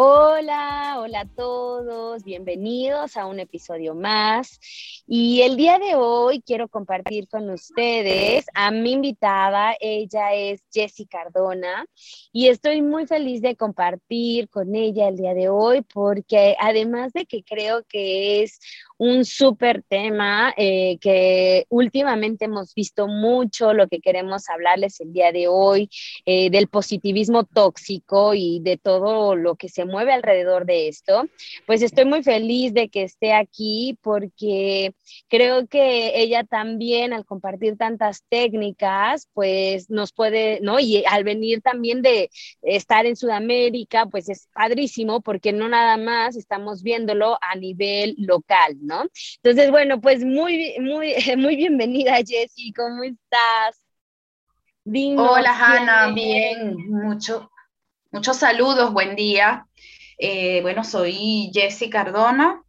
Hola, hola a todos, bienvenidos a un episodio más. Y el día de hoy quiero compartir con ustedes a mi invitada, ella es Jessie Cardona, y estoy muy feliz de compartir con ella el día de hoy porque además de que creo que es un súper tema eh, que últimamente hemos visto mucho, lo que queremos hablarles el día de hoy, eh, del positivismo tóxico y de todo lo que se mueve alrededor de esto, pues estoy muy feliz de que esté aquí porque creo que ella también al compartir tantas técnicas, pues nos puede, ¿no? Y al venir también de estar en Sudamérica, pues es padrísimo porque no nada más estamos viéndolo a nivel local, ¿no? Entonces, bueno, pues muy, muy, muy bienvenida, Jessie, ¿cómo estás? Hola, Hanna, bien, mucho, muchos saludos, buen día. Eh, bueno, soy Jessie Cardona,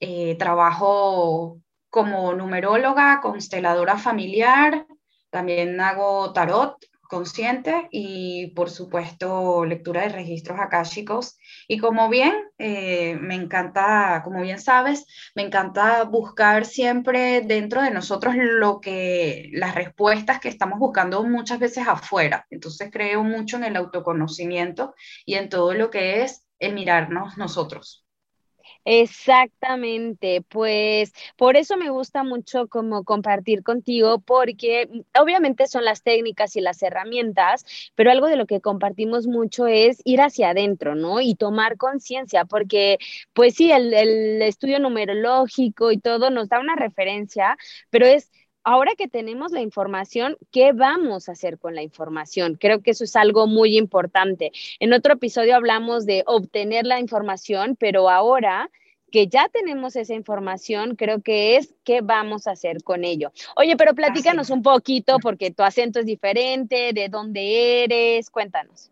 eh, trabajo como numeróloga, consteladora familiar, también hago tarot consciente y por supuesto lectura de registros akáshicos. Y como bien, eh, me encanta, como bien sabes, me encanta buscar siempre dentro de nosotros lo que, las respuestas que estamos buscando muchas veces afuera. Entonces creo mucho en el autoconocimiento y en todo lo que es el mirarnos nosotros. Exactamente, pues por eso me gusta mucho como compartir contigo, porque mm, obviamente son las técnicas y las herramientas, pero algo de lo que compartimos mucho es ir hacia adentro, ¿no? Y tomar conciencia, porque pues sí, el, el estudio numerológico y todo nos da una referencia, pero es ahora que tenemos la información, ¿qué vamos a hacer con la información? Creo que eso es algo muy importante. En otro episodio hablamos de obtener la información, pero ahora que ya tenemos esa información, creo que es qué vamos a hacer con ello. Oye, pero platícanos un poquito porque tu acento es diferente, de dónde eres, cuéntanos.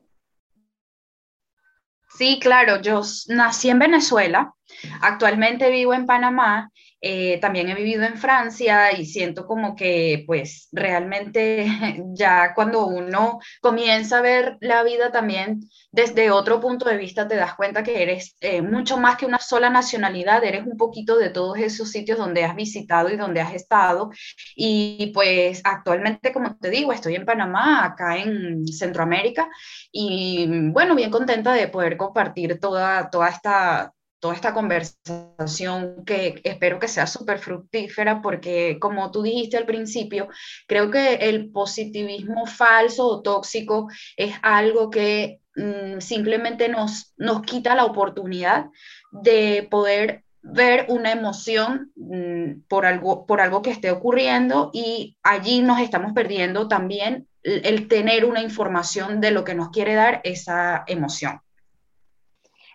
Sí, claro, yo nací en Venezuela, actualmente vivo en Panamá eh, también he vivido en Francia y siento como que pues realmente ya cuando uno comienza a ver la vida también desde otro punto de vista te das cuenta que eres eh, mucho más que una sola nacionalidad, eres un poquito de todos esos sitios donde has visitado y donde has estado. Y pues actualmente, como te digo, estoy en Panamá, acá en Centroamérica, y bueno, bien contenta de poder compartir toda, toda esta toda esta conversación que espero que sea súper fructífera porque como tú dijiste al principio, creo que el positivismo falso o tóxico es algo que mm, simplemente nos, nos quita la oportunidad de poder ver una emoción mm, por, algo, por algo que esté ocurriendo y allí nos estamos perdiendo también el tener una información de lo que nos quiere dar esa emoción.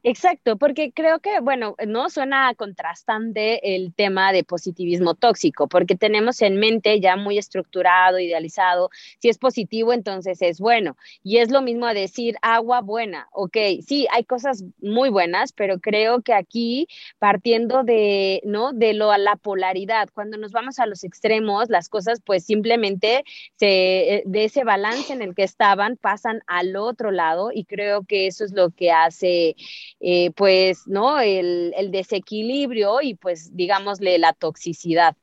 Exacto, porque creo que, bueno, no suena contrastante el tema de positivismo tóxico, porque tenemos en mente ya muy estructurado, idealizado, si es positivo, entonces es bueno. Y es lo mismo a decir agua buena, ok, sí, hay cosas muy buenas, pero creo que aquí, partiendo de, ¿no? De lo a la polaridad, cuando nos vamos a los extremos, las cosas pues simplemente se, eh, de ese balance en el que estaban, pasan al otro lado y creo que eso es lo que hace eh, pues, ¿no? El, desequilibrio y pues, digámosle, la toxicidad.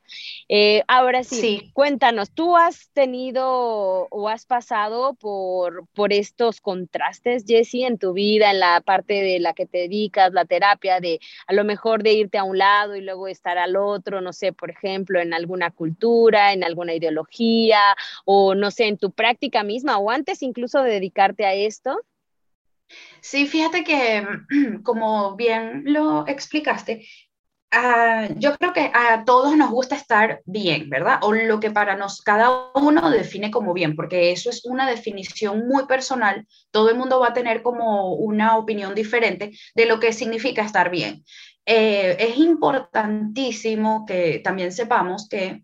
Eh, ahora sí, cuéntanos, ¿tú has tenido o has pasado por, por estos contrastes, Jessie, en tu vida, en la parte de la que te dedicas, la terapia, de a lo mejor de irte a un lado y luego estar al otro, no sé, por ejemplo, en alguna cultura, en alguna ideología o no sé, en tu práctica misma o antes incluso de dedicarte a esto? Sí, fíjate que, como bien lo explicaste, Ah, yo creo que a todos nos gusta estar bien, ¿verdad? O lo que para nos cada uno define como bien, porque eso es una definición muy personal. Todo el mundo va a tener como una opinión diferente de lo que significa estar bien. Eh, es importantísimo que también sepamos que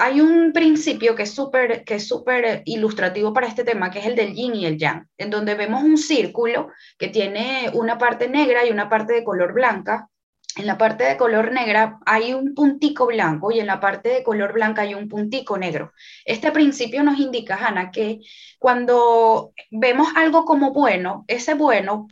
hay un principio que es súper que es súper ilustrativo para este tema, que es el del yin y el yang, en donde vemos un círculo que tiene una parte negra y una parte de color blanca en la parte de color negra hay un puntico blanco y en la parte de color blanca hay un puntico negro. Este principio nos indica, Hanna, que cuando vemos algo como bueno, ese bueno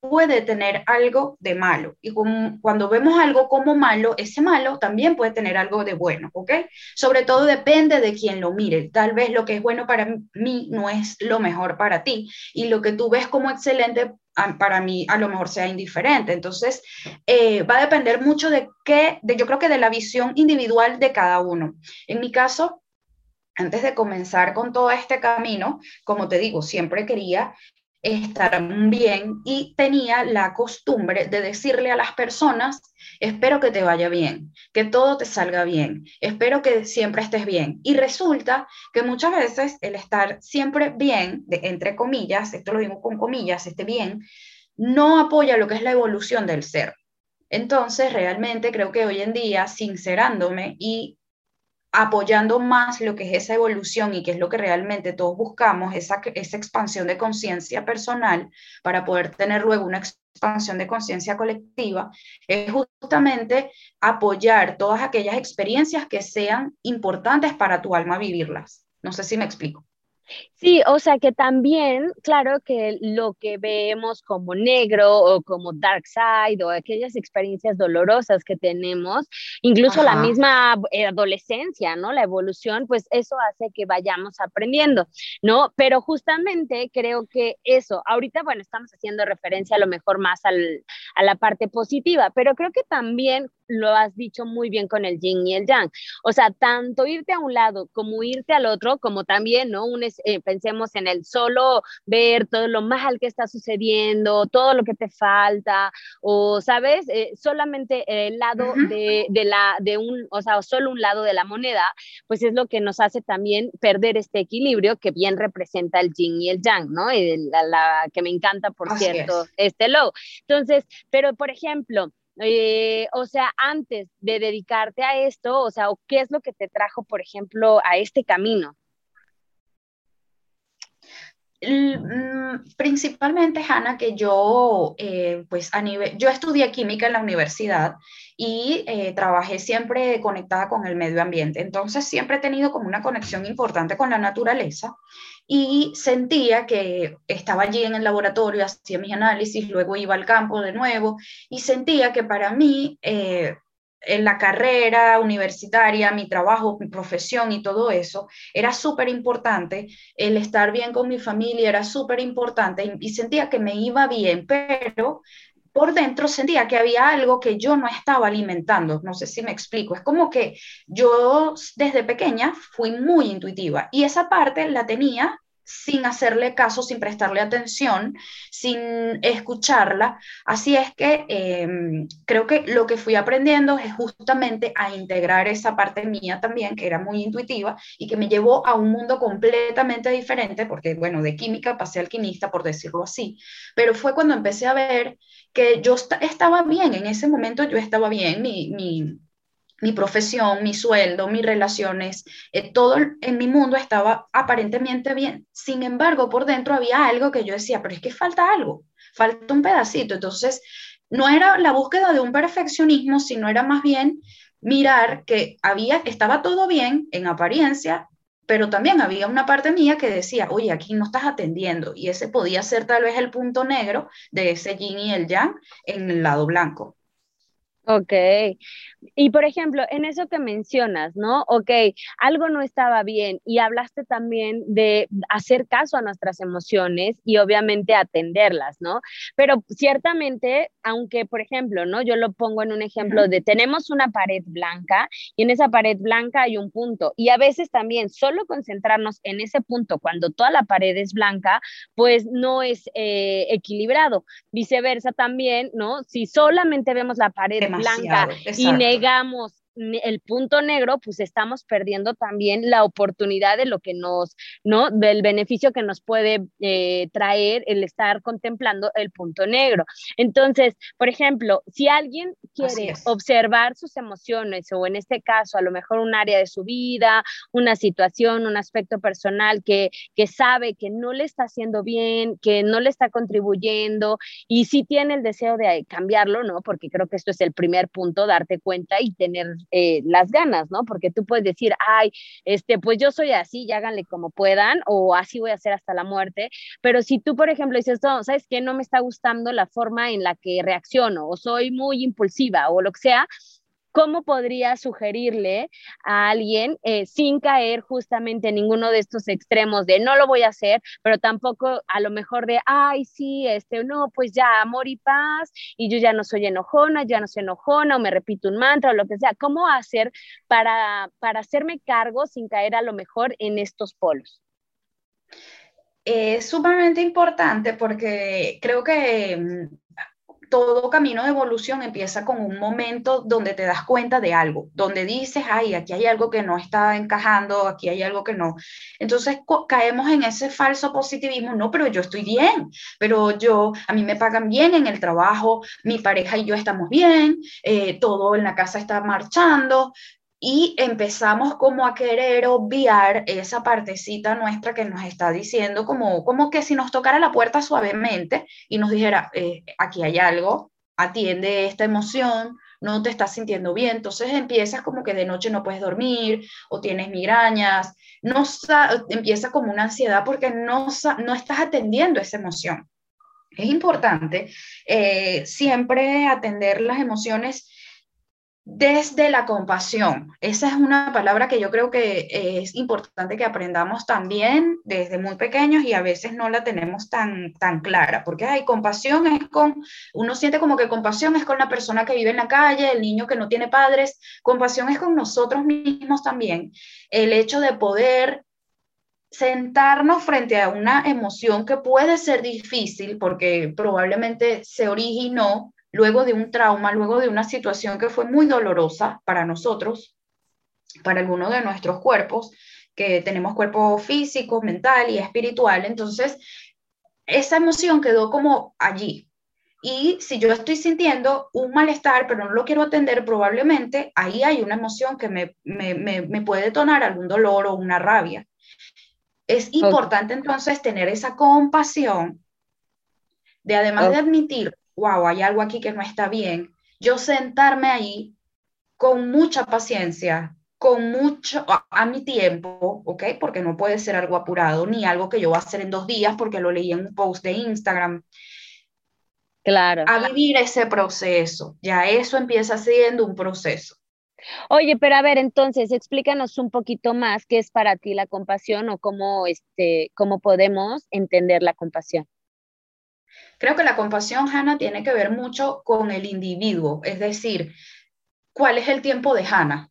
puede tener algo de malo. Y cuando vemos algo como malo, ese malo también puede tener algo de bueno, ¿ok? Sobre todo depende de quien lo mire. Tal vez lo que es bueno para mí no es lo mejor para ti. Y lo que tú ves como excelente para mí a lo mejor sea indiferente. Entonces, eh, va a depender mucho de qué, de, yo creo que de la visión individual de cada uno. En mi caso, antes de comenzar con todo este camino, como te digo, siempre quería estar bien y tenía la costumbre de decirle a las personas, espero que te vaya bien, que todo te salga bien, espero que siempre estés bien. Y resulta que muchas veces el estar siempre bien, de, entre comillas, esto lo digo con comillas, esté bien, no apoya lo que es la evolución del ser. Entonces, realmente creo que hoy en día, sincerándome y apoyando más lo que es esa evolución y que es lo que realmente todos buscamos, esa, esa expansión de conciencia personal para poder tener luego una expansión de conciencia colectiva, es justamente apoyar todas aquellas experiencias que sean importantes para tu alma vivirlas. No sé si me explico. Sí, o sea que también, claro que lo que vemos como negro o como dark side o aquellas experiencias dolorosas que tenemos, incluso la misma eh, adolescencia, ¿no? La evolución, pues eso hace que vayamos aprendiendo, ¿no? Pero justamente creo que eso, ahorita, bueno, estamos haciendo referencia a lo mejor más al, a la parte positiva, pero creo que también lo has dicho muy bien con el yin y el yang. O sea, tanto irte a un lado como irte al otro, como también, ¿no? Un, eh, pensemos en el solo ver todo lo mal que está sucediendo, todo lo que te falta, o, ¿sabes? Eh, solamente el lado de, de, la, de un, o sea, solo un lado de la moneda, pues es lo que nos hace también perder este equilibrio que bien representa el yin y el yang, ¿no? Y la, que me encanta, por cierto, este logo. Entonces, pero por ejemplo, eh, o sea, antes de dedicarte a esto, o sea, ¿qué es lo que te trajo, por ejemplo, a este camino? Mm, principalmente, Hanna, que yo, eh, pues a nivel, yo estudié química en la universidad y eh, trabajé siempre conectada con el medio ambiente. Entonces, siempre he tenido como una conexión importante con la naturaleza y sentía que estaba allí en el laboratorio, hacía mis análisis, luego iba al campo de nuevo y sentía que para mí... Eh, en la carrera universitaria, mi trabajo, mi profesión y todo eso, era súper importante. El estar bien con mi familia era súper importante y, sentía que me iba bien, pero por dentro sentía que había algo que yo no estaba alimentando. No sé si me explico. Es como que yo desde pequeña fui muy intuitiva y esa parte la tenía sin hacerle caso, sin prestarle atención, sin escucharla. Así es que em, creo que lo que fui aprendiendo es justamente a integrar esa parte mía también, que era muy intuitiva y que me llevó a un mundo completamente diferente, porque bueno, de química pasé alquimista, por decirlo así, pero fue cuando empecé a ver que yo estaba bien, en ese momento yo estaba bien, mi, mi mi profesión, mi sueldo, mis relaciones, eh, todo en mi mundo estaba aparentemente bien. Sin embargo, por dentro había algo que yo decía, pero es que falta algo, falta un pedacito. Entonces, no era la búsqueda de un perfeccionismo, sino era más bien mirar que había, estaba todo bien en apariencia, pero también había una parte mía que decía, oye, aquí no estás atendiendo. Y ese podía ser tal vez el punto negro de ese yin y el yang en el lado blanco. Ok. Y por ejemplo, en eso que mencionas, ¿no? Ok, algo no estaba bien y hablaste también de hacer caso a nuestras emociones y obviamente atenderlas, ¿no? Pero ciertamente, aunque por ejemplo, ¿no? Yo lo pongo en un ejemplo de tenemos una pared blanca y en esa pared blanca hay un punto y a veces también solo concentrarnos en ese punto cuando toda la pared es blanca, pues no es eh, equilibrado. Viceversa también, ¿no? Si solamente vemos la pared blanca y negamos el punto negro, pues estamos perdiendo también la oportunidad de lo que nos, ¿no? Del beneficio que nos puede eh, traer el estar contemplando el punto negro. Entonces, por ejemplo, si alguien quiere observar sus emociones o en este caso a lo mejor un área de su vida, una situación, un aspecto personal que, que sabe que no le está haciendo bien, que no le está contribuyendo y si tiene el deseo de cambiarlo, ¿no? Porque creo que esto es el primer punto, darte cuenta y tener eh, las ganas, ¿no? Porque tú puedes decir, ay, este, pues yo soy así, y háganle como puedan, o así voy a hacer hasta la muerte. Pero si tú, por ejemplo, dices, no, ¿sabes qué? No me está gustando la forma en la que reacciono, o soy muy impulsiva, o lo que sea, ¿cómo podría sugerirle a alguien eh, sin caer justamente en ninguno de estos extremos de no lo voy a hacer, pero tampoco a lo mejor de, ay, sí, este, no, pues ya, amor y paz, y yo ya no soy enojona, ya no soy enojona, o me repito un mantra, o lo que sea. ¿Cómo hacer para, para hacerme cargo sin caer a lo mejor en estos polos? Es sumamente importante porque creo que mm, todo camino de evolución empieza con un momento donde te das cuenta de algo, donde dices, ay, aquí hay algo que no está encajando, aquí hay algo que no. Entonces caemos en ese falso positivismo, no, pero yo estoy bien, pero yo, a mí me pagan bien en el trabajo, mi pareja y yo estamos bien, eh, todo en la casa está marchando, y empezamos como a querer obviar esa partecita nuestra que nos está diciendo como, como que si nos tocara la puerta suavemente y nos dijera, eh, aquí hay algo, atiende esta emoción, no te estás sintiendo bien, entonces empiezas como que de noche no puedes dormir o tienes migrañas, no empieza como una ansiedad porque no, no estás atendiendo esa emoción. Es importante eh, siempre atender las emociones desde la compasión. Esa es una palabra que yo creo que es importante que aprendamos también desde muy pequeños y a veces no la tenemos tan, tan clara, porque hay compasión es con, uno siente como que compasión es con la persona que vive en la calle, el niño que no tiene padres, compasión es con nosotros mismos también. El hecho de poder sentarnos frente a una emoción que puede ser difícil porque probablemente se originó luego de un trauma, luego de una situación que fue muy dolorosa para nosotros, para algunos de nuestros cuerpos, que tenemos cuerpo físico, mental y espiritual. Entonces, esa emoción quedó como allí. Y si yo estoy sintiendo un malestar, pero no lo quiero atender, probablemente ahí hay una emoción que me, me, puede detonar algún dolor o una rabia. Es importante entonces tener esa compasión de además de admitir wow, hay algo aquí que no está bien, yo sentarme ahí con mucha paciencia, con mucho, a, mi tiempo, ¿ok? Porque no puede ser algo apurado, ni algo que yo voy a hacer en dos días porque lo leí en un post de Instagram. Claro. A vivir ese proceso, ya eso empieza siendo un proceso. Oye, pero a ver, entonces, explícanos un poquito más qué es para ti la compasión o cómo, este, cómo podemos entender la compasión. Creo que la compasión, Hannah, tiene que ver mucho con el individuo, es decir, cuál es el tiempo de Hannah.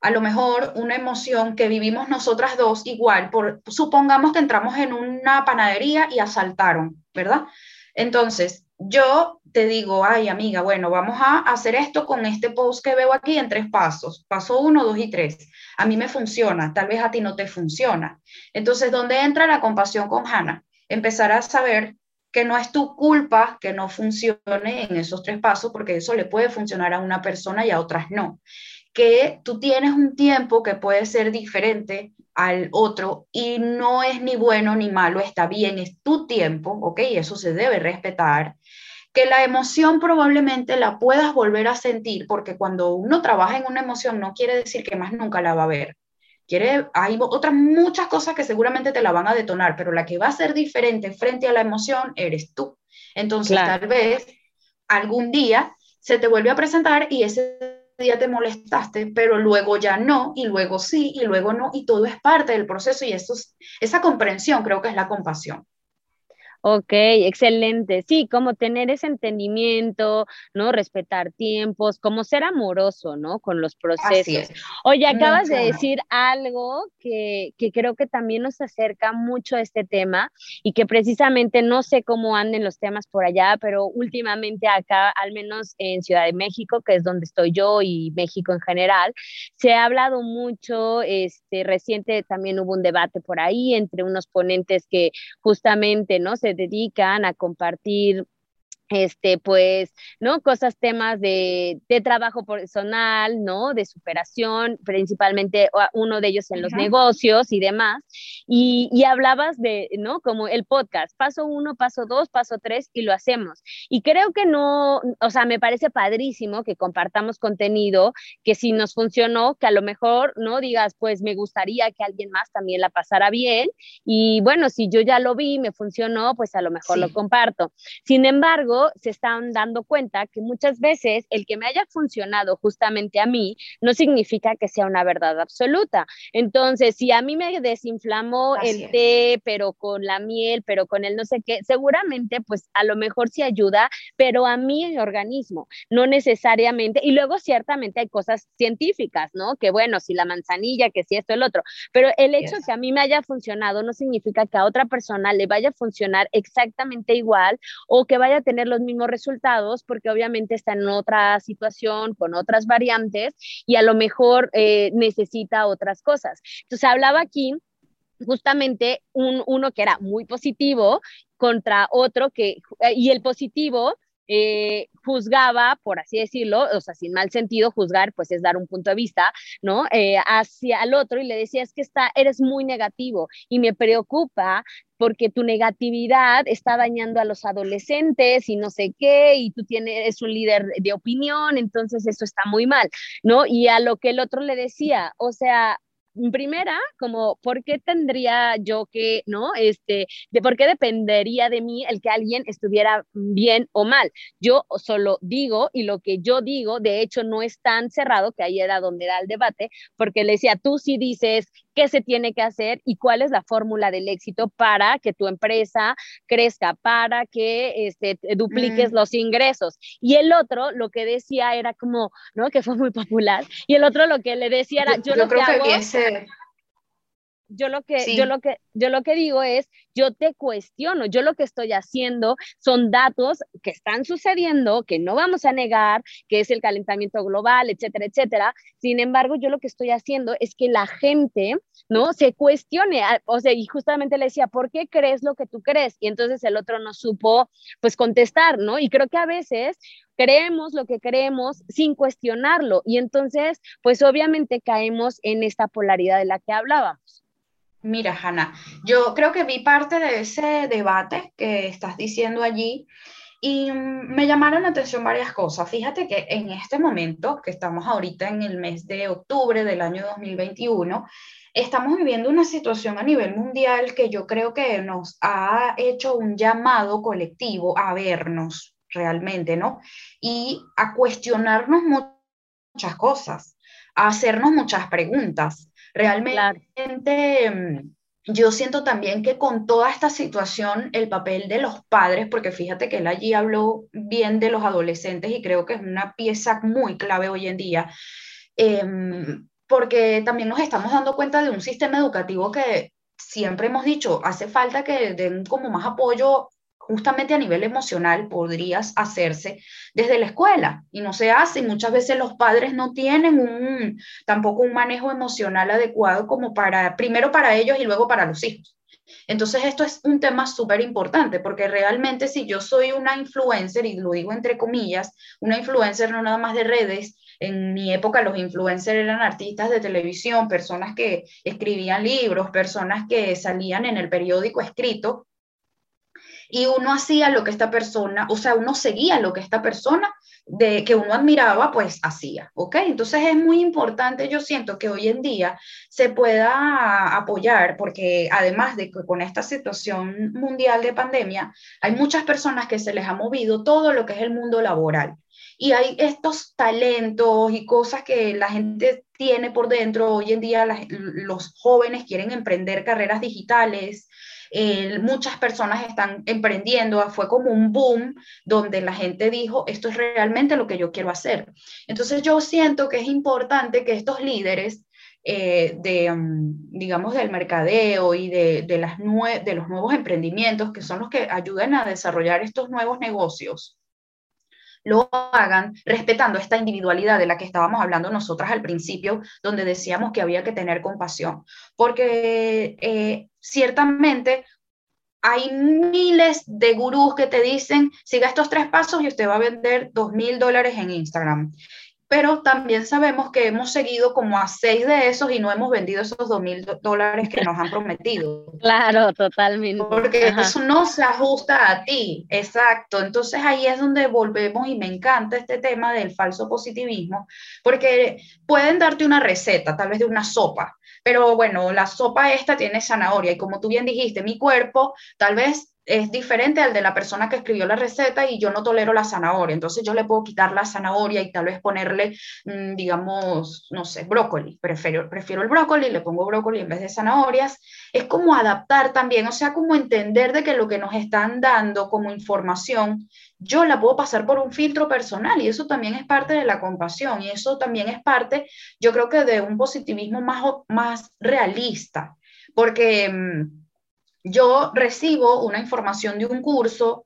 A lo mejor una emoción que vivimos nosotras dos igual, por, supongamos que entramos en una panadería y asaltaron, ¿verdad? Entonces, yo te digo, ay amiga, bueno, vamos a hacer esto con este post que veo aquí en tres pasos. Paso uno, dos y tres. A mí me funciona, tal vez a ti no te funciona. Entonces, ¿dónde entra la compasión con Hannah? Empezar a saber que no es tu culpa que no funcione en esos tres pasos, porque eso le puede funcionar a una persona y a otras no. Que tú tienes un tiempo que puede ser diferente al otro y no es ni bueno ni malo, está bien, es tu tiempo, ¿ok? Eso se debe respetar. Que la emoción probablemente la puedas volver a sentir, porque cuando uno trabaja en una emoción no quiere decir que más nunca la va a ver quiere, hay otras muchas cosas que seguramente te la van a detonar, pero la que va a ser diferente frente a la emoción eres tú. Entonces, tal vez algún día se te vuelve a presentar y ese día te molestaste, pero luego ya no, y luego sí, y luego no, y todo es parte del proceso y eso esa comprensión creo que es la compasión. Ok, excelente. Sí, como tener ese entendimiento, ¿no? Respetar tiempos, como ser amoroso, ¿no? Con los procesos. Oye, acabas de decir algo que, que, creo que también nos acerca mucho a este tema y que precisamente no sé cómo anden los temas por allá, pero últimamente acá, al menos en Ciudad de México, que es donde estoy yo y México en general, se ha hablado mucho, este, reciente también hubo un debate por ahí entre unos ponentes que justamente, ¿no? Se dedican a compartir este, pues, ¿no? Cosas, temas de, de, trabajo personal, ¿no? De superación, principalmente uno de ellos en los negocios y demás. Y, y, hablabas de, ¿no? Como el podcast, paso uno, paso dos, paso tres, y lo hacemos. Y creo que no, o sea, me parece padrísimo que compartamos contenido, que si nos funcionó, que a lo mejor, ¿no? Digas, pues me gustaría que alguien más también la pasara bien. Y bueno, si yo ya lo vi, me funcionó, pues a lo mejor lo comparto. Sin embargo, se están dando cuenta que muchas veces el que me haya funcionado justamente a mí no significa que sea una verdad absoluta. Entonces, si a mí me desinflamó el té, pero con la miel, pero con el no sé qué, seguramente pues a lo mejor sí ayuda, pero a mi organismo, no necesariamente. Y luego ciertamente hay cosas científicas, ¿no? Que bueno, si la manzanilla, que si esto, el otro, pero el hecho de que a mí me haya funcionado no significa que a otra persona le vaya a funcionar exactamente igual o que vaya a tener los mismos resultados porque obviamente está en otra situación, con otras variantes y a lo mejor eh, necesita otras cosas. Entonces hablaba aquí justamente un, uno que era muy positivo contra otro que, y el positivo eh, juzgaba, por así decirlo, o sea, sin mal sentido, juzgar, pues es dar un punto de vista, ¿no? Eh, hacia el otro y le decía, es que está, eres muy negativo y me preocupa porque tu negatividad está dañando a los adolescentes y no sé qué, y tú tienes, un líder de opinión, entonces eso está muy mal, ¿no? Y a lo que el otro le decía, o sea, primera, como, ¿por qué tendría yo que, no? Este, de por qué dependería de mí el que alguien estuviera bien o mal. Yo solo digo y lo que yo digo, de hecho, no es tan cerrado, que ahí era donde da el debate, porque le decía, tú sí dices qué se tiene que hacer y cuál es la fórmula del éxito para que tu empresa crezca, para que este, dupliques mm. los ingresos. Y el otro, lo que decía era como, ¿no? Que fue muy popular. Y el otro lo que le decía era, yo, lo que, hago... Yo lo que, yo lo que, yo lo que digo es, yo te cuestiono, yo lo que estoy haciendo son datos que están sucediendo, que no vamos a negar, que es el calentamiento global, etcétera, etcétera. Sin embargo, yo lo que estoy haciendo es que la gente, ¿no? Se cuestione, o sea, y justamente le decía, ¿por qué crees lo que tú crees? Y entonces el otro no supo, pues, contestar, ¿no? Y creo que a veces creemos lo que creemos sin cuestionarlo y entonces, pues, obviamente caemos en esta polaridad de la que hablábamos. Mira, Hanna, yo creo que vi parte de ese debate que estás diciendo allí y mm, me llamaron la atención varias cosas. Fíjate que en este momento, que estamos ahorita en el mes de octubre del año 2021, estamos viviendo una situación a nivel mundial que yo creo que nos ha hecho un llamado colectivo a vernos realmente, ¿no? Y a cuestionarnos muchas cosas, a hacernos muchas preguntas. Realmente mm, yo siento también que con toda esta situación, el papel de los padres, porque fíjate que él allí habló bien de los adolescentes y creo que es una pieza muy clave hoy en día, em, porque también nos estamos dando cuenta de un sistema educativo que siempre hemos dicho, hace falta que den como más apoyo justamente a nivel emocional podrías hacerse desde la escuela y no se hace. Y muchas veces los padres no tienen un, tampoco un manejo emocional adecuado como para, primero para ellos y luego para los hijos. Entonces esto es un tema súper importante porque realmente si yo soy una influencer, y lo digo entre comillas, una influencer no nada más de redes, en mi época los influencers eran artistas de televisión, personas que escribían libros, personas que salían en el periódico escrito, y uno hacía lo que esta persona, o sea, uno seguía lo que esta persona de que uno admiraba, pues hacía, ¿ok? Entonces es muy importante, yo siento que hoy en día se pueda apoyar, porque además de que con esta situación mundial de pandemia, hay muchas personas que se les ha movido todo lo que es el mundo laboral. Y hay estos talentos y cosas que la gente tiene por dentro. Hoy en día los jóvenes quieren emprender carreras digitales, muchas personas están emprendiendo, fue como un boom donde la gente dijo, esto es realmente lo que yo quiero hacer. Entonces yo siento que es importante que estos líderes eh, de, mm, digamos, del mercadeo y de, de, de los nuevos emprendimientos, que son los que ayudan a desarrollar estos nuevos negocios, lo hagan respetando esta individualidad de la que estábamos hablando nosotras al principio, donde decíamos que había que tener compasión, porque eh, ciertamente hay miles de gurús que te dicen, siga estos tres pasos y usted va a vender dos mil dólares en Instagram pero también sabemos que hemos seguido como a seis de esos y no hemos vendido esos dos mil dólares que nos han prometido. Claro, totalmente. Porque eso no se ajusta a ti, exacto. Entonces ahí es donde volvemos y me encanta este tema del falso positivismo, porque pueden darte una receta, tal vez de una sopa, pero bueno, la sopa esta tiene zanahoria y como tú bien dijiste, mi cuerpo tal vez es diferente al de la persona que escribió la receta y yo no tolero la zanahoria. Entonces yo le puedo quitar la zanahoria y tal vez ponerle, mm, digamos, no sé, brócoli. Prefiero, prefiero el brócoli, le pongo brócoli en vez de zanahorias. Es como adaptar también, o sea, como entender de que lo que nos están dando como información, yo la puedo pasar por un filtro personal y eso también es parte de la compasión y eso también es parte, yo creo que de un positivismo más, más realista, porque... Yo recibo una información de un curso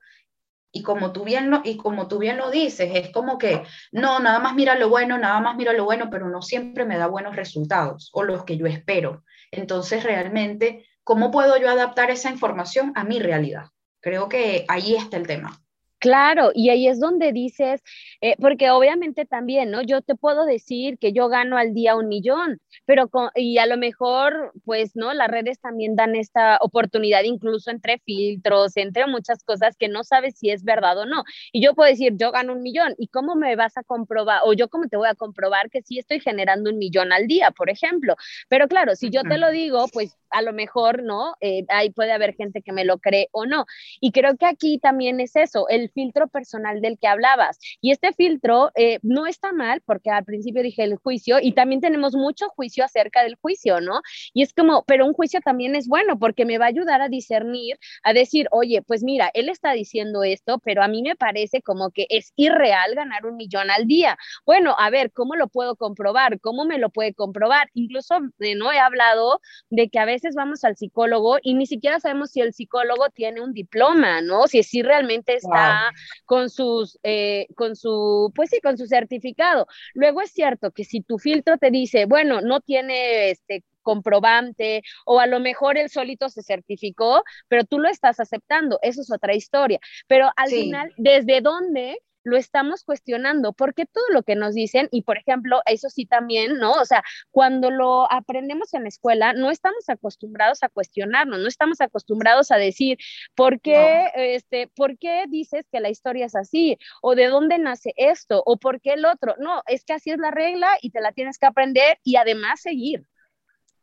y como tú bien lo, y como tú bien lo dices, es como que no, nada más mira lo bueno, nada más mira lo bueno, pero no siempre me da buenos resultados o los que yo espero. Entonces, realmente, ¿cómo puedo yo adaptar esa información a mi realidad? Creo que ahí está el tema. Claro, y ahí es donde dices, eh, porque obviamente también, ¿no? Yo te puedo decir que yo gano al día un millón, pero y a lo mejor, pues, ¿no? Las redes también dan esta oportunidad, incluso entre filtros, entre muchas cosas que no sabes si es verdad o no. Y yo puedo decir, yo gano un millón, ¿y cómo me vas a comprobar? O yo cómo te voy a comprobar que sí estoy generando un millón al día, por ejemplo. Pero claro, si yo te lo digo, pues a lo mejor, ¿no? Eh, ahí puede haber gente que me lo cree o no. Y creo que aquí también es eso, el filtro personal del que hablabas. Y este filtro eh, no está mal, porque al principio dije el juicio, y también tenemos mucho juicio acerca del juicio, ¿no? Y es como, pero un juicio también es bueno, porque me va a ayudar a discernir, a decir, oye, pues mira, él está diciendo esto, pero a mí me parece como que es irreal ganar un millón al día. Bueno, a ver, ¿cómo lo puedo comprobar? ¿Cómo me lo puede comprobar? Incluso, eh, ¿no? He hablado de que a veces vamos al psicólogo y ni siquiera sabemos si el psicólogo tiene un diploma, ¿no? Si, si realmente está con sus, eh, con su, pues sí, con su certificado. Luego es cierto que si tu filtro te dice, bueno, no tiene este comprobante o a lo mejor él solito se certificó, pero tú lo estás aceptando, eso es otra historia. Pero al final, ¿desde dónde lo estamos cuestionando, porque todo lo que nos dicen, y por ejemplo, eso sí también, ¿no? O sea, cuando lo aprendemos en la escuela, no estamos acostumbrados a cuestionarnos, no estamos acostumbrados a decir, ¿por qué, este, ¿por qué dices que la historia es así? ¿O de dónde nace esto? ¿O por qué el otro? No, es que así es la regla y te la tienes que aprender y además seguir,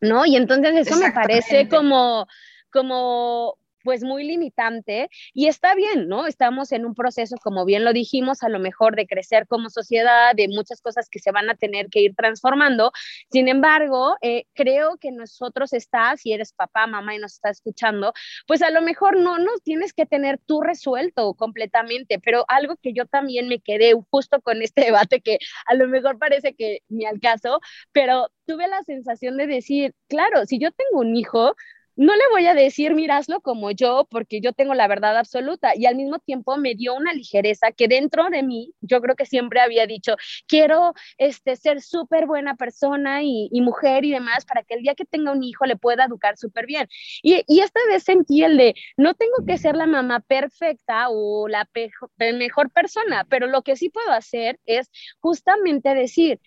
¿no? Y entonces eso me parece como como pues muy limitante y está bien, ¿no? Estamos en un proceso, como bien lo dijimos, a lo mejor de crecer como sociedad, de muchas cosas que se van a tener que ir transformando. Sin embargo, eh, creo que nosotros está, si eres papá, mamá y nos está escuchando, pues a lo mejor no, no tienes que tener tú resuelto completamente, pero algo que yo también me quedé justo con este debate que a lo mejor parece que ni al caso, pero tuve la sensación de decir, claro, si yo tengo un hijo, no le voy a decir, miraslo como yo, porque yo tengo la verdad absoluta. Y al mismo tiempo me dio una ligereza que dentro de mí, yo creo que siempre había dicho, quiero este, ser súper buena persona y, mujer y demás, para que el día que tenga un hijo le pueda educar súper bien. Y, y, esta vez sentí el de, no tengo que ser la mamá perfecta o la mejor persona, pero lo que sí puedo hacer es justamente decir,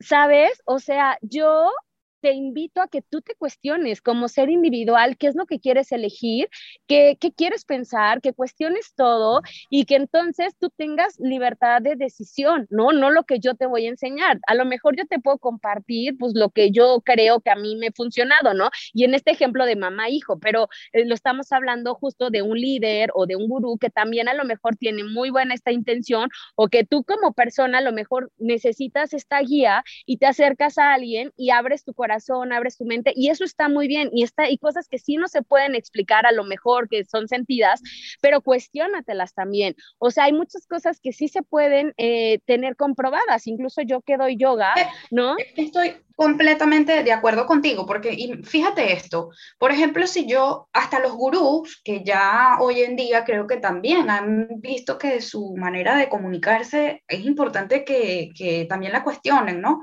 ¿sabes? O sea, yo te invito a que tú te cuestiones como ser individual, qué es lo que quieres elegir, qué, quieres pensar, que cuestiones todo y que entonces tú tengas libertad de decisión, ¿no? No lo que yo te voy a enseñar. A lo mejor yo te puedo compartir pues lo que yo creo que a mí me ha funcionado, ¿no? Y en este ejemplo de mamá-hijo, pero eh, lo estamos hablando justo de un líder o de un gurú que también a lo mejor tiene muy buena esta intención o que tú como persona a lo mejor necesitas esta guía y te acercas a alguien y abres tu corazón, abres tu mente y eso está muy bien y está y cosas que sí no se pueden explicar a lo mejor que son sentidas, pero cuestiónatelas también. O sea, hay muchas cosas que sí se pueden eh, tener comprobadas, incluso yo que doy yoga, eh, ¿no? Estoy completamente de acuerdo contigo, porque y fíjate esto, por ejemplo, si yo, hasta los gurús, que ya hoy en día creo que también han visto que su manera de comunicarse es importante que, que también la cuestionen, ¿no?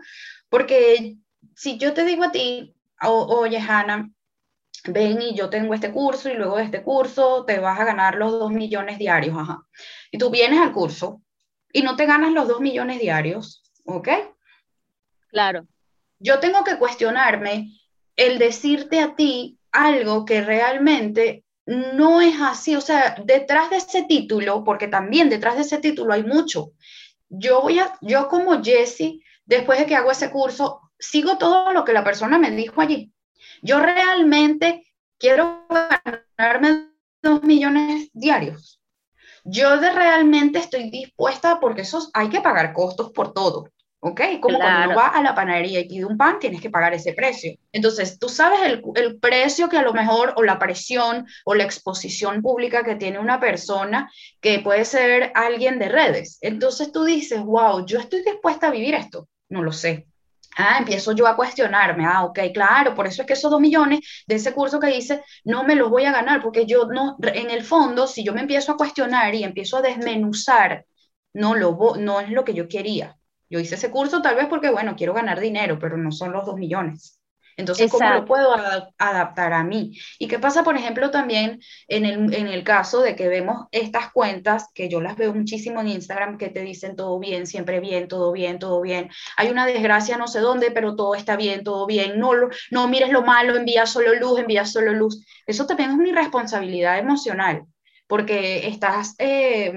Porque si yo te digo a ti, oye, Hanna, ven y yo tengo este curso y luego de este curso te vas a ganar los dos millones diarios, ajá. Y tú vienes al curso y no te ganas los dos millones diarios, ¿ok? Claro. Yo tengo que cuestionarme el decirte a ti algo que realmente no es así, o sea, detrás de ese título, porque también detrás de ese título hay mucho. Yo voy a, yo como Jessie, después de que hago ese curso, sigo todo lo que la persona me dijo allí. Yo realmente quiero ganarme dos millones diarios. Yo de realmente estoy dispuesta, porque esos hay que pagar costos por todo. ¿Ok? Como cuando uno va a la panadería y pide un pan, tienes que pagar ese precio. Entonces, tú sabes el, el, precio que a lo mejor, o la presión, o la exposición pública que tiene una persona, que puede ser alguien de redes. Entonces tú dices, wow, yo estoy dispuesta a vivir esto. No lo sé. Ah, empiezo yo a cuestionarme, ah, ok, claro, por eso es que esos dos millones de ese curso que hice no me los voy a ganar, porque yo no, en el fondo, si yo me empiezo a cuestionar y empiezo a desmenuzar, no, lo, no es lo que yo quería. Yo hice ese curso tal vez porque, bueno, quiero ganar dinero, pero no son los dos millones. Entonces, ¿cómo lo puedo adaptar a mí? ¿Y qué pasa, por ejemplo, también en el, en el caso de que vemos estas cuentas, que yo las veo muchísimo en Instagram, que te dicen todo bien, siempre bien, todo bien, todo bien. Hay una desgracia no sé dónde, pero todo está bien, todo bien. No, no mires lo malo, envía solo luz, envía solo luz. Eso también es una irresponsabilidad emocional, porque estás... Eh,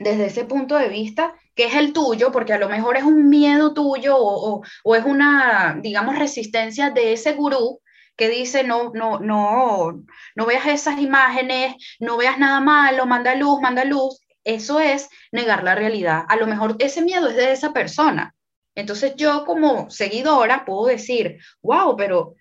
desde ese punto de vista, que es el tuyo, porque a lo mejor es un miedo tuyo o, o, es una, digamos, resistencia de ese gurú que dice, no, no, no, no veas esas imágenes, no veas nada malo, manda luz, manda luz. Eso es negar la realidad. A lo mejor ese miedo es de esa persona. Entonces yo como seguidora puedo decir, wow, pero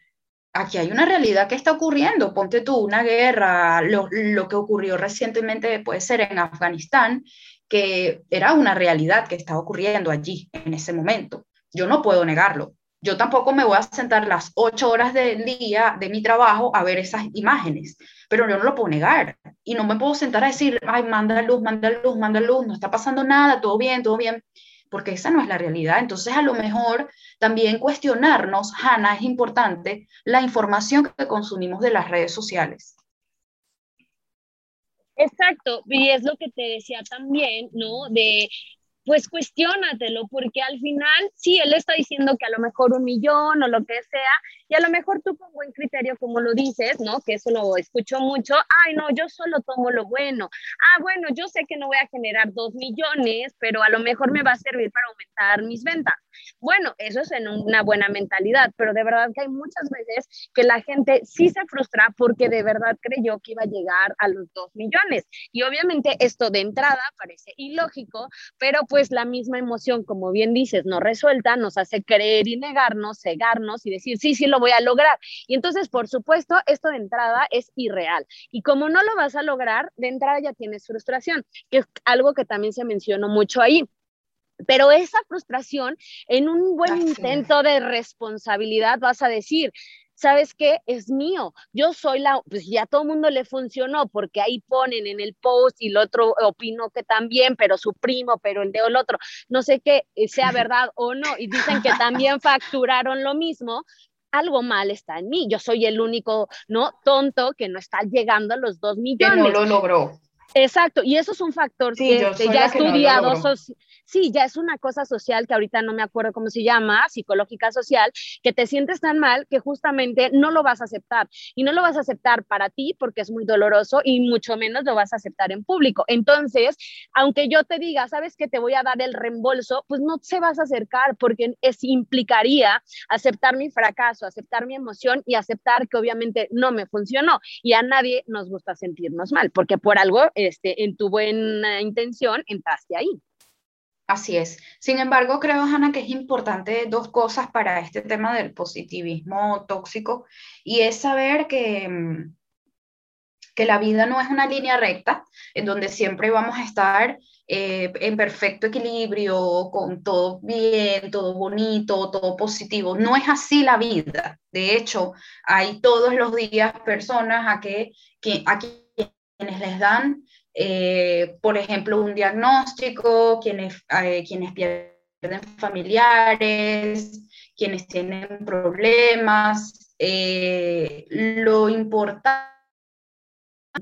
aquí hay una realidad que está ocurriendo. Ponte tú una guerra, lo, lo, que ocurrió recientemente puede ser en Afganistán, que era una realidad que estaba ocurriendo allí en ese momento. Yo no puedo negarlo. Yo tampoco me voy a sentar las ocho horas del día de mi trabajo a ver esas imágenes, pero yo no lo puedo negar. Y no me puedo sentar a decir, ay, manda luz, manda luz, manda luz, no está pasando nada, todo bien, todo bien porque esa no es la realidad. Entonces, a lo mejor también cuestionarnos, Hanna, es importante la información que consumimos de las redes sociales. Exacto, y es lo que te decía también, ¿no? De pues cuestiónatelo, porque al final, sí, él está diciendo que a lo mejor un millón o lo que sea, y a lo mejor tú con buen criterio, como lo dices, ¿no? Que eso lo escucho mucho, ay, no, yo solo tomo lo bueno. Ah, bueno, yo sé que no voy a generar dos millones, pero a lo mejor me va a servir para aumentar mis ventas. Bueno, eso es en una buena mentalidad, pero de verdad que hay muchas veces que la gente sí se frustra porque de verdad creyó que iba a llegar a los dos millones. Y obviamente esto de entrada parece ilógico, pero pues la misma emoción, como bien dices, no resuelta, nos hace creer y negarnos, cegarnos y decir, sí, sí lo voy a lograr. Y entonces, por supuesto, esto de entrada es irreal. Y como no lo vas a lograr, de entrada ya tienes frustración, que es algo que también se mencionó mucho ahí. Pero esa frustración, en un buen intento de responsabilidad, vas a decir, ¿sabes qué? Es mío. Yo soy la, pues ya todo el mundo le funcionó porque ahí ponen en el post y el otro opinó que también, pero su primo, pero el de el otro, no sé qué eh, sea verdad o no, y dicen que también facturaron lo mismo. Algo mal está en mí. Yo soy el único, ¿no? Tonto que no está llegando a los dos millones. Que no lo logró. Exacto, y eso es un factor que este, ya estudiado, sí, ya es una cosa social que ahorita no me acuerdo cómo se llama, psicológica social, que te sientes tan mal que justamente no lo vas a aceptar y no lo vas a aceptar para ti porque es muy doloroso y mucho menos lo vas a aceptar en público. Entonces, aunque yo te diga, sabes que te voy a dar el reembolso, pues no se vas a acercar porque es, implicaría aceptar mi fracaso, aceptar mi emoción y aceptar que obviamente no me funcionó y a nadie nos gusta sentirnos mal porque por algo este, en tu buena intención entraste ahí. Así es. Sin embargo, creo, Hanna, que es importante dos cosas para este tema del positivismo tóxico y es saber que, mm, que la vida no es una línea recta en donde siempre vamos a estar eh, en perfecto equilibrio, con todo bien, todo bonito, todo positivo. No es así la vida. De hecho, hay todos los días personas a, que, que, a quienes les dan eh, por ejemplo, un diagnóstico, quienes, eh, quienes pierden familiares, quienes tienen problemas, eh, lo importante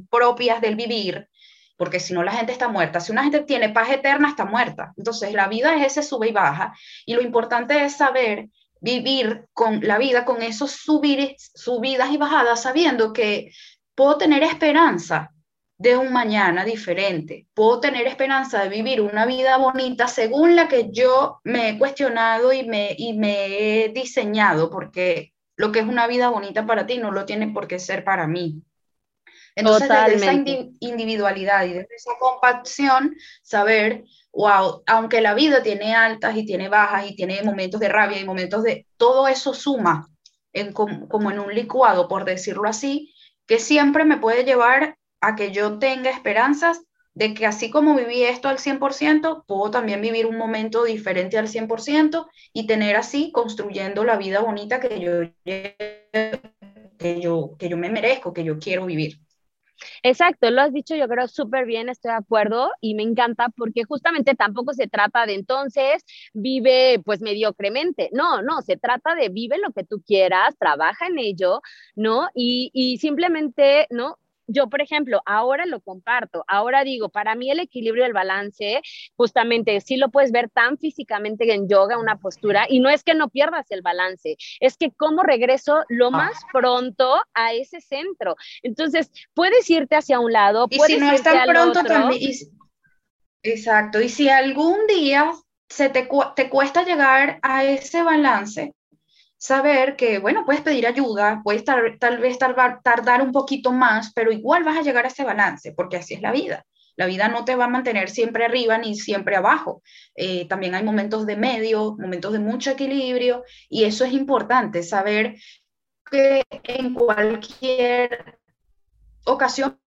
propias del vivir, porque si no la gente está muerta. Si una gente tiene paz eterna, está muerta. Entonces la vida es ese sube y baja, y lo importante es saber vivir con la vida, con esos subir, subidas y bajadas, sabiendo que puedo tener esperanza, de un mañana diferente. Puedo tener esperanza de vivir una vida bonita según la que yo me he cuestionado y me, y me he diseñado, porque lo que es una vida bonita para ti no lo tiene por qué ser para mí. Entonces, desde esa individualidad y desde esa compasión, saber, wow, aunque la vida tiene altas y tiene bajas y tiene momentos de rabia y momentos de... Todo eso suma en, como en un licuado, por decirlo así, que siempre me puede llevar a que yo tenga esperanzas de que así como viví esto al 100%, puedo también vivir un momento diferente al 100% y tener así construyendo la vida bonita que yo, que yo, que yo me merezco, que yo quiero vivir. Exacto, lo has dicho yo creo súper bien, estoy de acuerdo y me encanta porque justamente tampoco se trata de entonces vive pues mediocremente, no, no, se trata de vive lo que tú quieras, trabaja en ello, ¿no? Y, y simplemente, ¿no? Yo, por ejemplo, ahora lo comparto, ahora digo, para mí el equilibrio, el balance, justamente sí lo puedes ver tan físicamente en yoga, una postura, y no es que no pierdas el balance, es que cómo regreso lo ah. más pronto a ese centro. Entonces, puedes irte hacia un lado, y si no es tan pronto también. exacto, y si algún día se te, te cuesta llegar a ese balance, saber que, bueno, puedes pedir ayuda, puedes tal vez tardar, tardar un poquito más, pero igual vas a llegar a ese balance, porque así es la vida. La vida no te va a mantener siempre arriba ni siempre abajo. Eh, también hay momentos de medio, momentos de mucho equilibrio, y eso es importante, saber que en cualquier ocasión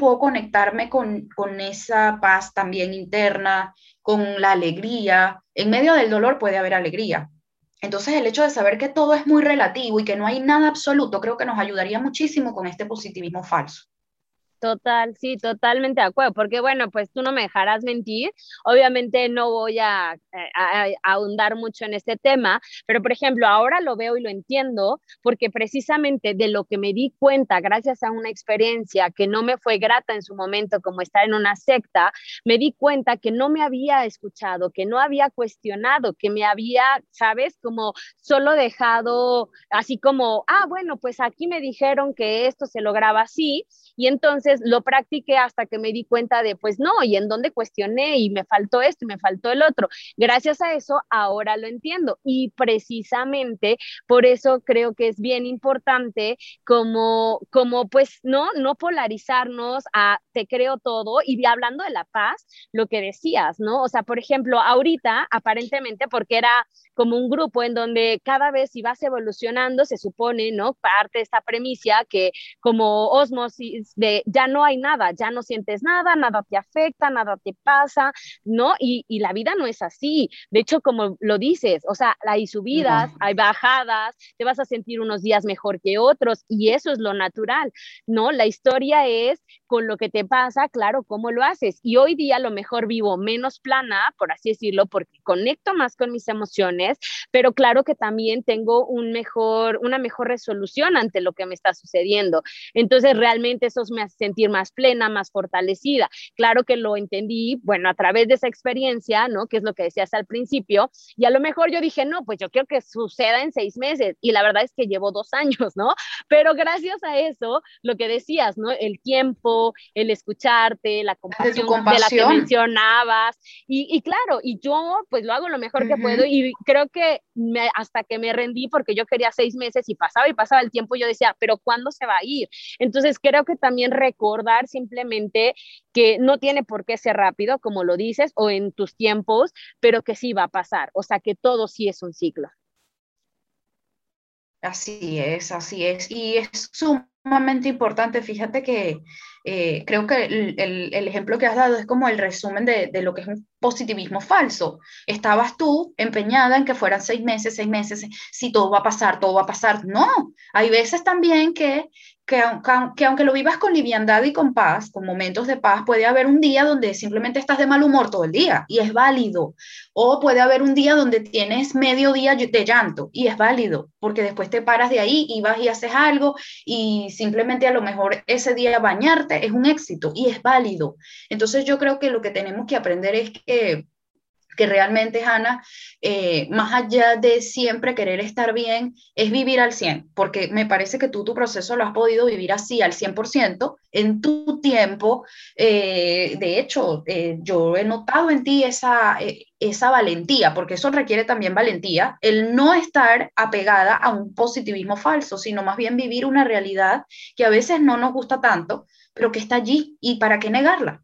puedo conectarme con, con esa paz también interna, con la alegría. En medio del dolor puede haber alegría, entonces, el hecho de saber que todo es muy relativo y que no hay nada absoluto, creo que nos ayudaría muchísimo con este positivismo falso. Total, sí, totalmente de acuerdo, porque bueno, pues tú no me dejarás mentir, obviamente no voy a, ahondar mucho en este tema, pero por ejemplo, ahora lo veo y lo entiendo porque precisamente de lo que me di cuenta gracias a una experiencia que no me fue grata en su momento, como estar en una secta, me di cuenta que no me había escuchado, que no había cuestionado, que me había, sabes, como solo dejado así como, ah, bueno, pues aquí me dijeron que esto se lograba así y entonces lo practiqué hasta que me di cuenta de, pues no, y en dónde cuestioné y me faltó esto y me faltó el otro. Gracias a eso, ahora lo entiendo. Y precisamente por eso creo que es bien importante como, como pues, no, no polarizarnos a te creo todo y hablando de la paz, lo que decías, ¿no? O sea, por ejemplo, ahorita, aparentemente, porque era como un grupo en donde cada vez si vas evolucionando, se supone, ¿no? Parte de esta premisa que como osmosis de ya no hay nada, ya no sientes nada, nada te afecta, nada te pasa, ¿no? Y, y la vida no es así. De hecho, como lo dices, o sea, hay subidas, hay bajadas, te vas a sentir unos días mejor que otros y eso es lo natural, ¿no? La historia es con lo que te pasa, claro, cómo lo haces. Y hoy día a lo mejor vivo menos plana, por así decirlo, porque conecto más con mis emociones, pero claro que también tengo un mejor, una mejor resolución ante lo que me está sucediendo. Entonces, realmente eso me hace sentir más plena, más fortalecida. Claro que lo entendí, bueno, a través de esa experiencia, ¿no? Que es lo que decías al principio, y a lo mejor yo dije, no, pues yo quiero que suceda en seis meses, y la verdad es que llevo dos años, ¿no? Pero gracias a eso, lo que decías, ¿no? El tiempo, el escucharte, la compasión, de la que mencionabas, y, y, claro, y yo pues lo hago lo mejor que puedo, y creo que me, hasta que me rendí, porque yo quería seis meses y pasaba y pasaba el tiempo, yo decía, pero ¿cuándo se va a ir? Entonces creo que también recordar simplemente que no tiene por qué ser rápido, como lo dices, o en tus tiempos, pero que sí va a pasar, o sea que todo sí es un ciclo. Así es, así es. Y es sumamente importante. Fíjate que eh, creo que el, ejemplo que has dado es como el resumen de, de, lo que es un positivismo falso. Estabas tú empeñada en que fueran seis meses, seis meses, si todo va a pasar, todo va a pasar. No, hay veces también que que, aunque lo vivas con liviandad y con paz, con momentos de paz, puede haber un día donde simplemente estás de mal humor todo el día y es válido. O puede haber un día donde tienes medio día de llanto y es válido, porque después te paras de ahí y vas y haces algo y simplemente a lo mejor ese día bañarte es un éxito y es válido. Entonces yo creo que lo que tenemos que aprender es que que realmente, Ana, eh, más allá de siempre querer estar bien, es vivir al 100, porque me parece que tú tu proceso lo has podido vivir así, al 100%, en tu tiempo. Eh, de hecho, eh, yo he notado en ti esa, esa valentía, porque eso requiere también valentía, el no estar apegada a un positivismo falso, sino más bien vivir una realidad que a veces no nos gusta tanto, pero que está allí y para qué negarla.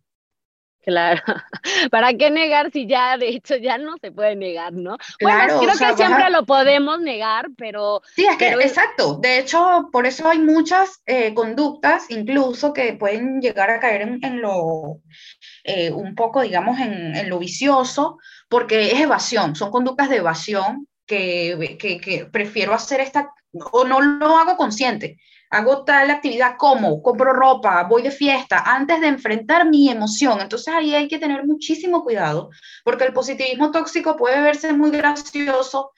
Claro, ¿para qué negar si ya de hecho ya no se puede negar, ¿no? Claro, creo que siempre lo podemos negar, pero... Sí, es que, exacto, de hecho, por eso hay muchas eh, conductas incluso que pueden llegar a caer en, lo, eh, un poco, digamos, en, en, lo vicioso, porque es evasión, son conductas de evasión que, que, que prefiero hacer esta, o no lo hago consciente, hago tal actividad como compro ropa, voy de fiesta, antes de enfrentar mi emoción. Entonces ahí hay que tener muchísimo cuidado, porque el positivismo tóxico puede verse muy gracioso,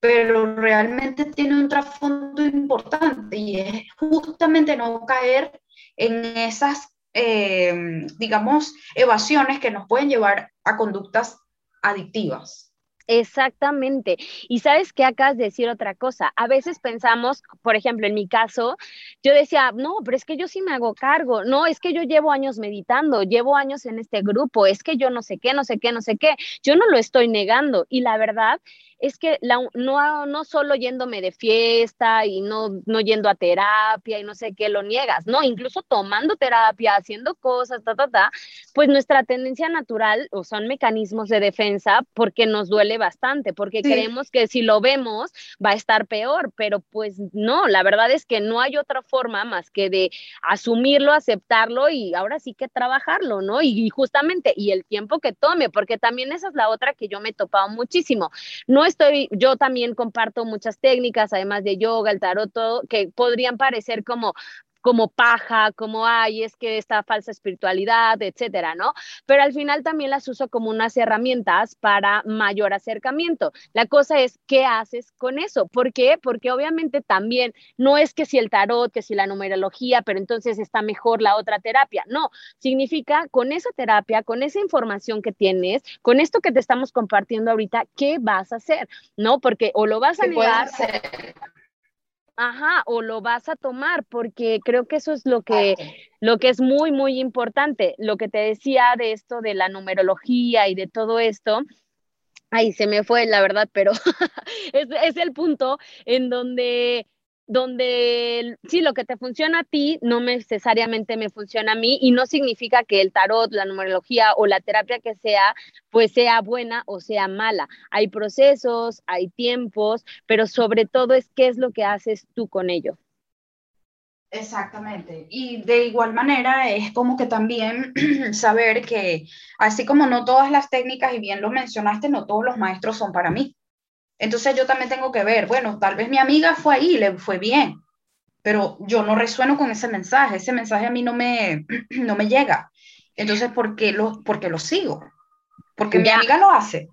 pero realmente tiene un trasfondo importante y es justamente no caer en esas, eh, digamos, evasiones que nos pueden llevar a conductas adictivas. Exactamente. Y sabes que acabas de decir otra cosa. A veces pensamos, por ejemplo, en mi caso, yo decía, no, pero es que yo sí me hago cargo. No, es que yo llevo años meditando, llevo años en este grupo, es que yo no sé qué, no sé qué, no sé qué. Yo no lo estoy negando. Y la verdad es que la, no, no solo yéndome de fiesta y no, no yendo a terapia y no sé qué, lo niegas, no, incluso tomando terapia, haciendo cosas, ta, ta, ta, pues nuestra tendencia natural o son mecanismos de defensa porque nos duele bastante, porque creemos que si lo vemos va a estar peor, pero pues no, la verdad es que no hay otra forma más que de asumirlo, aceptarlo y ahora sí que trabajarlo, ¿no? Y, y justamente, y el tiempo que tome, porque también esa es la otra que yo me he topado muchísimo. No estoy, yo también comparto muchas técnicas, además de yoga, el tarot, todo, que podrían parecer como como paja, como ay, es que esta falsa espiritualidad, etcétera, ¿no? Pero al final también las uso como unas herramientas para mayor acercamiento. La cosa es, ¿qué haces con eso? ¿Por qué? Porque obviamente también no es que si el tarot, que si la numerología, pero entonces está mejor la otra terapia. No, significa con esa terapia, con esa información que tienes, con esto que te estamos compartiendo ahorita, ¿qué vas a hacer? ¿No? Porque o lo vas a negar. Ajá, o lo vas a tomar, porque creo que eso es lo que, lo que es muy, muy importante. Lo que te decía de esto de la numerología y de todo esto, ahí se me fue, la verdad, pero es, es el punto en donde donde sí, lo que te funciona a ti no necesariamente me funciona a mí y no significa que el tarot, la numerología o la terapia que sea, pues sea buena o sea mala. Hay procesos, hay tiempos, pero sobre todo es qué es lo que haces tú con ello. Exactamente. Y de igual manera es como que también saber que así como no todas las técnicas, y bien lo mencionaste, no todos los maestros son para mí. Entonces yo también tengo que ver, bueno, tal vez mi amiga fue ahí, le fue bien, pero yo no resueno con ese mensaje, ese mensaje a mí no me, no me llega. Entonces, ¿por qué lo, porque lo sigo? Porque mi amiga lo hace.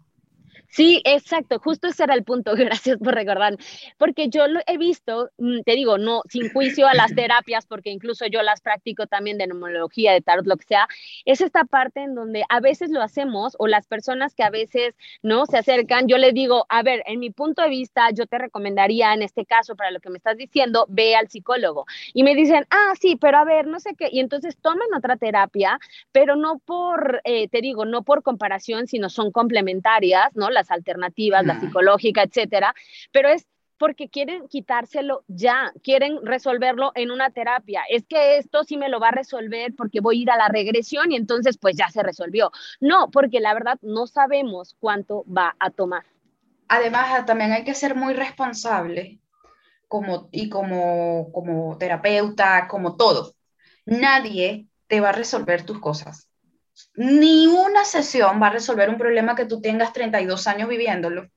Sí, exacto, justo ese era el punto, gracias por recordar, porque yo lo he visto, mm, te digo, no sin juicio a las terapias, porque incluso yo las practico también de numerología, de tarot, lo que sea, es esta parte en donde a veces lo hacemos o las personas que a veces no se acercan, yo le digo, a ver, en mi punto de vista, yo te recomendaría en este caso, para lo que me estás diciendo, ve al psicólogo. Y me dicen, ah, sí, pero a ver, no sé qué, y entonces toman otra terapia, pero no por, eh, te digo, no por comparación, sino son complementarias, ¿no? Las alternativas, la psicológica, etcétera, pero es porque quieren quitárselo ya, quieren resolverlo en una terapia. Es que esto sí me lo va a resolver porque voy a ir a la regresión y entonces pues ya se resolvió. No, porque la verdad no sabemos cuánto va a tomar. Además, también hay que ser muy responsable como, y como, como terapeuta, como todo. Nadie te va a resolver tus cosas. Ni una sesión va a resolver un problema que tú tengas 32 años viviéndolo.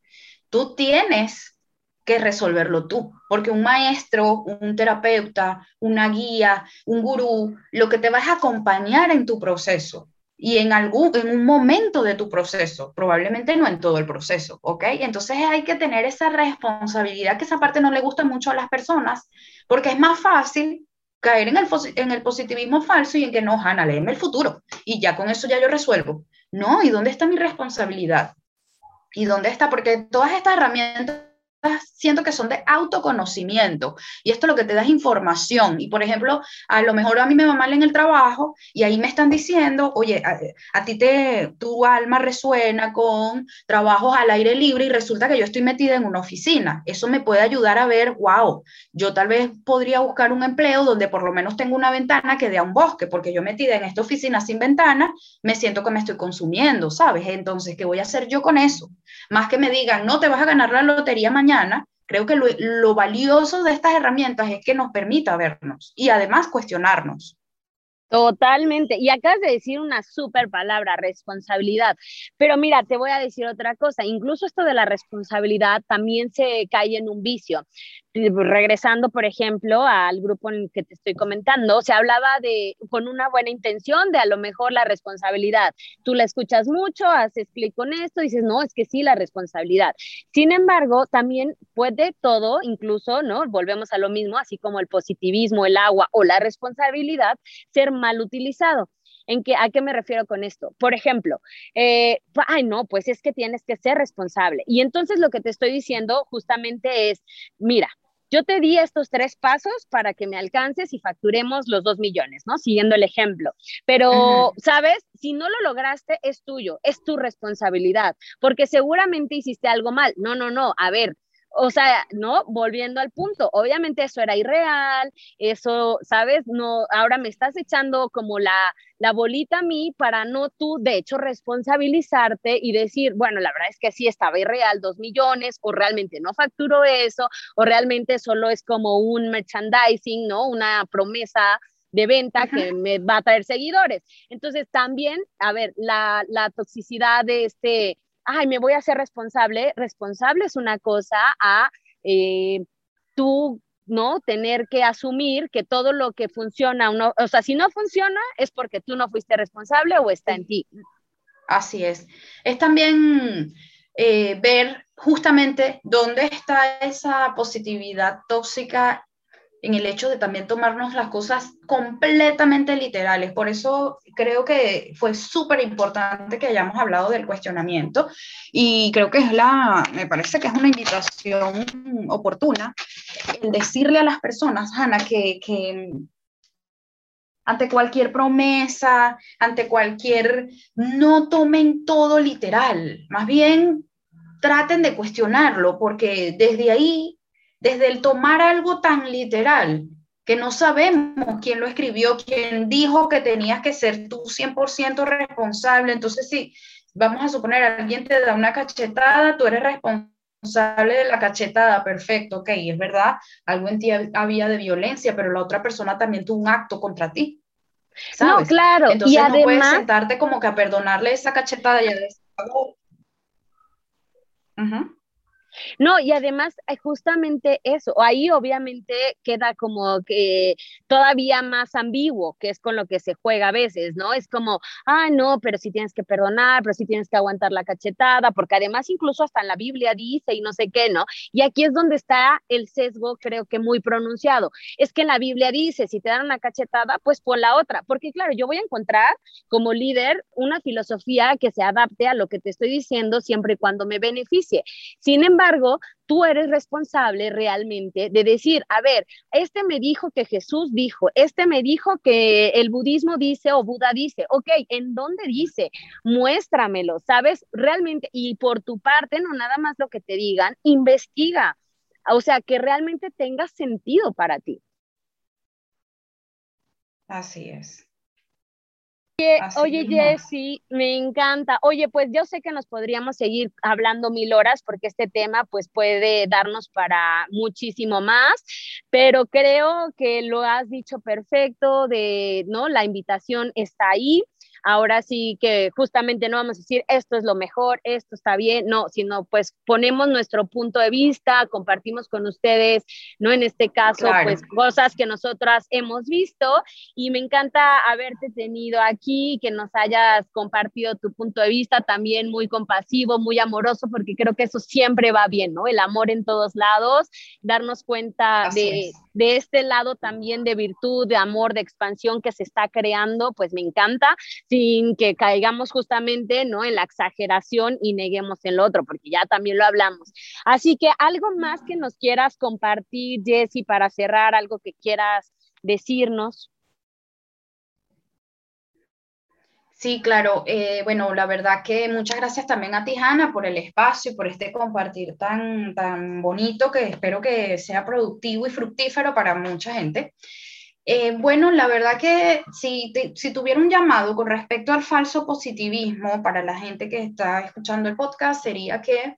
Tú tienes que resolverlo tú, porque un maestro, un terapeuta, una guía, un gurú, lo que te va a acompañar en tu proceso y en algún en un momento de tu proceso, probablemente no en todo el proceso, ¿ok? Entonces hay que tener esa responsabilidad que esa parte no le gusta mucho a las personas, porque es más fácil caer en el, en el positivismo falso y en que no, Hanna, léeme el futuro y ya con eso ya yo resuelvo. No, ¿y dónde está mi responsabilidad? ¿Y dónde está? Porque todas estas herramientas siento que son de autoconocimiento. Y esto lo que te da es información. Y por ejemplo a lo mejor a mí me va mal en el trabajo y ahí me están diciendo oye a, ti te tu alma resuena con trabajos al aire libre y resulta que yo estoy metida en una oficina eso me puede ayudar a ver wow yo tal vez podría buscar un empleo donde por lo menos tengo una ventana que dé a un bosque porque yo metida en esta oficina sin ventana me siento que me estoy consumiendo sabes entonces qué voy a hacer yo con eso más que me digan no te vas a ganar la lotería mañana creo que lo, valioso de estas herramientas es que nos permita vernos y además cuestionarnos. Totalmente. Y acabas de decir una súper palabra, responsabilidad. Pero mira, te voy a decir otra cosa. Incluso esto de la responsabilidad también se cae en un vicio regresando, por ejemplo, al grupo en el que te estoy comentando, se hablaba de, con una buena intención, de a lo mejor la responsabilidad. Tú la escuchas mucho, haces clic con esto, dices, no, es que sí, la responsabilidad. Sin embargo, también puede todo, incluso, ¿no? Volvemos a lo mismo, así como el positivismo, el agua o la responsabilidad, ser mal utilizado. ¿En qué, ¿A qué me refiero con esto? Por ejemplo, eh, ay, no, pues es que tienes que ser responsable. Y entonces lo que te estoy diciendo justamente es, mira, yo te di estos tres pasos para que me alcances y facturemos los dos millones, ¿no? Siguiendo el ejemplo. Pero, ¿sabes? Si no lo lograste, es tuyo, es tu responsabilidad, porque seguramente hiciste algo mal. No, no, no. A ver, o sea, ¿no? Volviendo al punto, obviamente eso era irreal, eso, ¿sabes? No, ahora me estás echando como la, la bolita a mí para no tú, de hecho, responsabilizarte y decir, bueno, la verdad es que sí estaba irreal, dos millones, o realmente no facturo eso, o realmente solo es como un merchandising, ¿no? Una promesa de venta que me va a traer seguidores. Entonces, también, a ver, la, la toxicidad de este ay, me voy a hacer responsable. Responsable es una cosa a eh, tú, ¿no? Tener que asumir que todo lo que funciona, uno, o sea, si no funciona es porque tú no fuiste responsable o está en ti. Así es. Es también eh, ver justamente dónde está esa positividad tóxica en el hecho de también tomarnos las cosas completamente literales. Por eso creo que fue súper importante que hayamos hablado del cuestionamiento y creo que es la, me parece que es una invitación oportuna el decirle a las personas, Hanna, que, que ante cualquier promesa, ante cualquier, no tomen todo literal, más bien traten de cuestionarlo, porque desde ahí desde el tomar algo tan literal que no sabemos quién lo escribió, quién dijo que tenías que ser tú 100% responsable. Entonces, si vamos a suponer alguien te da una cachetada, tú eres responsable de la cachetada, perfecto, ok, es verdad, algo en ti había de violencia, pero la otra persona también tuvo un acto contra ti. No, claro. Entonces y no puedes sentarte como que a perdonarle esa cachetada y a decir, No, y además eh, justamente eso, ahí obviamente queda como que todavía más ambiguo, que es con lo que se juega a veces, ¿no? Es como, ah, no, pero sí tienes que perdonar, pero sí tienes que aguantar la cachetada, porque además incluso hasta en la Biblia dice y no sé qué, ¿no? Y aquí es donde está el sesgo, creo que muy pronunciado. Es que en la Biblia dice, si te dan una cachetada, pues pon la otra, porque claro, yo voy a encontrar como líder una filosofía que se adapte a lo que te estoy diciendo siempre y cuando me beneficie. Sin embargo, tú eres responsable realmente de decir, a ver, este me dijo que Jesús dijo, este me dijo que el budismo dice o Buda dice, ok, ¿en dónde dice? Muéstramelo, ¿sabes? Realmente, y por tu parte, no nada más lo que te digan, investiga, o sea, que realmente tenga sentido para ti. Así es. Oye, Jessy, me encanta. Oye, pues yo sé que nos podríamos seguir hablando mil horas porque este tema pues puede darnos para muchísimo más, pero creo que lo has dicho perfecto de, ¿no? La invitación está ahí. Ahora sí que justamente no vamos a decir esto es lo mejor, esto está bien, no, sino pues ponemos nuestro punto de vista, compartimos con ustedes, no en este caso, pues cosas que nosotras hemos visto. Y me encanta haberte tenido aquí, que nos hayas compartido tu punto de vista también muy compasivo, muy amoroso, porque creo que eso siempre va bien, ¿no? El amor en todos lados, darnos cuenta de, de este lado también de virtud, de amor, de expansión que se está creando, pues me encanta sin que caigamos justamente ¿no? en la exageración y neguemos el otro, porque ya también lo hablamos. Así que algo más que nos quieras compartir, Jessy, para cerrar, algo que quieras decirnos. Sí, claro. Eh, bueno, la verdad que muchas gracias también a ti, Hanna, por el espacio y por este compartir tan, tan bonito que espero que sea productivo y fructífero para mucha gente. Eh, bueno, la verdad que si, si tuviera un llamado con respecto al falso positivismo para la gente que está escuchando el podcast, sería que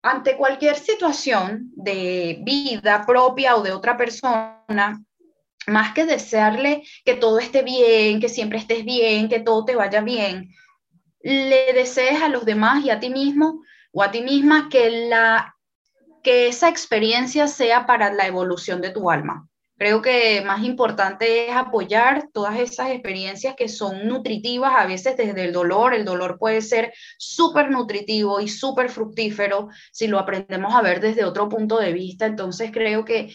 ante cualquier situación de vida propia o de otra persona, más que desearle que todo esté bien, que siempre estés bien, que todo te vaya bien, le desees a los demás y a ti mismo o a ti misma que, la, que esa experiencia sea para la evolución de tu alma. Creo que más importante es apoyar todas esas experiencias que son nutritivas, a veces desde el dolor. El dolor puede ser súper nutritivo y súper fructífero si lo aprendemos a ver desde otro punto de vista. Entonces creo que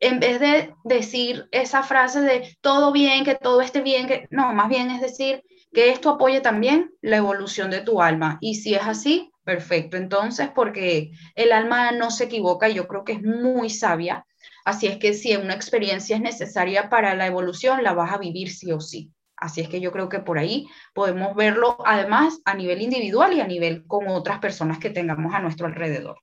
en vez de decir esa frase de todo bien, que todo esté bien, que no, más bien es decir que esto apoye también la evolución de tu alma. Y si es así, perfecto. Entonces, porque el alma no se equivoca, yo creo que es muy sabia Así es que si una experiencia es necesaria para la evolución, la vas a vivir sí o sí. Así es que yo creo que por ahí podemos verlo además a nivel individual y a nivel con otras personas que tengamos a nuestro alrededor.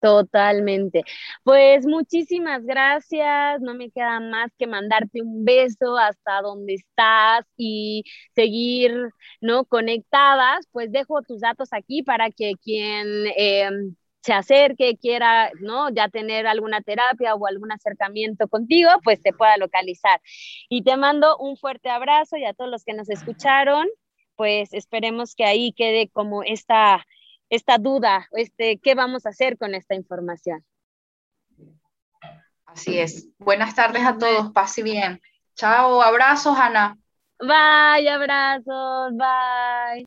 Totalmente. Pues muchísimas gracias. No me queda más que mandarte un beso hasta donde estás y seguir, ¿no? Conectadas. Pues dejo tus datos aquí para que quien em, se acerque, quiera, ¿no? Ya tener alguna terapia o algún acercamiento contigo, pues te pueda localizar. Y te mando un fuerte abrazo y a todos los que nos escucharon, pues esperemos que ahí quede como esta, esta duda, este, ¿qué vamos a hacer con esta información? Así es. Buenas tardes a todos, pase bien. Chao, abrazos, Ana. Bye, abrazos, bye.